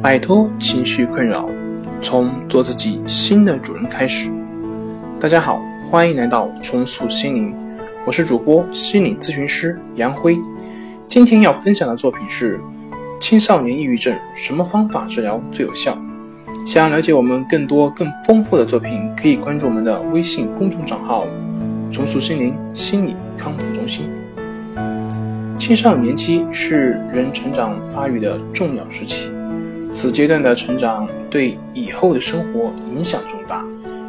摆脱情绪困扰，从做自己新的主人开始。大家好，欢迎来到重塑心灵，我是主播心理咨询师杨辉。今天要分享的作品是青少年抑郁症，什么方法治疗最有效？想要了解我们更多更丰富的作品，可以关注我们的微信公众账号“重塑心灵心理康复中心”。青少年期是人成长发育的重要时期，此阶段的成长对以后的生活影响重大，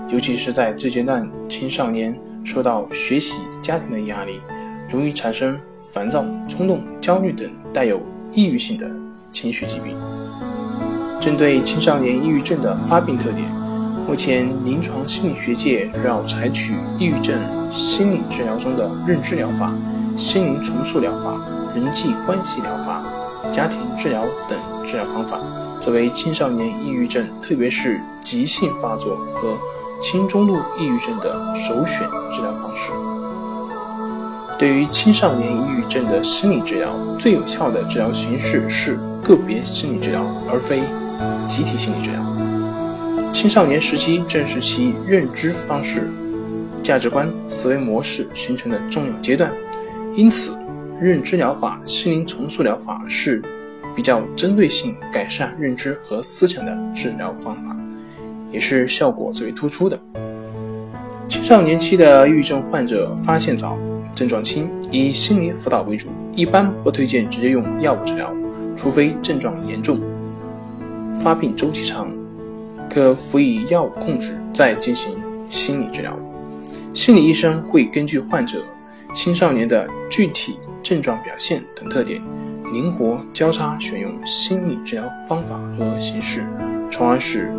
尤其是在这阶段，青少年受到学习、家庭的压力，容易产生烦躁、冲动、焦虑等带有抑郁性的情绪疾病。针对青少年抑郁症的发病特点，目前临床心理学界主要采取抑郁症心理治疗中的认知疗法。心灵重塑疗法、人际关系疗法、家庭治疗等治疗方法，作为青少年抑郁症，特别是急性发作和轻中度抑郁症的首选治疗方式。对于青少年抑郁症的心理治疗，最有效的治疗形式是个别心理治疗，而非集体心理治疗。青少年时期正是其认知方式、价值观、思维模式形成的重要阶段。因此，认知疗法、心灵重塑疗法是比较针对性改善认知和思想的治疗方法，也是效果最为突出的。青少年期的抑郁症患者发现早、症状轻，以心理辅导为主，一般不推荐直接用药物治疗，除非症状严重、发病周期长，可辅以药物控制，再进行心理治疗。心理医生会根据患者。青少年的具体症状表现等特点，灵活交叉选用心理治疗方法和形式，从而使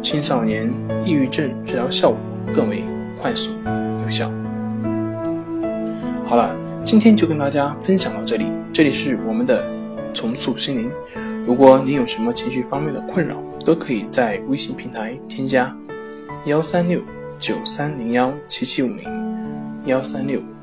青少年抑郁症治疗效果更为快速有效。好了，今天就跟大家分享到这里。这里是我们的重塑心灵。如果你有什么情绪方面的困扰，都可以在微信平台添加幺三六九三零幺七七五零幺三六。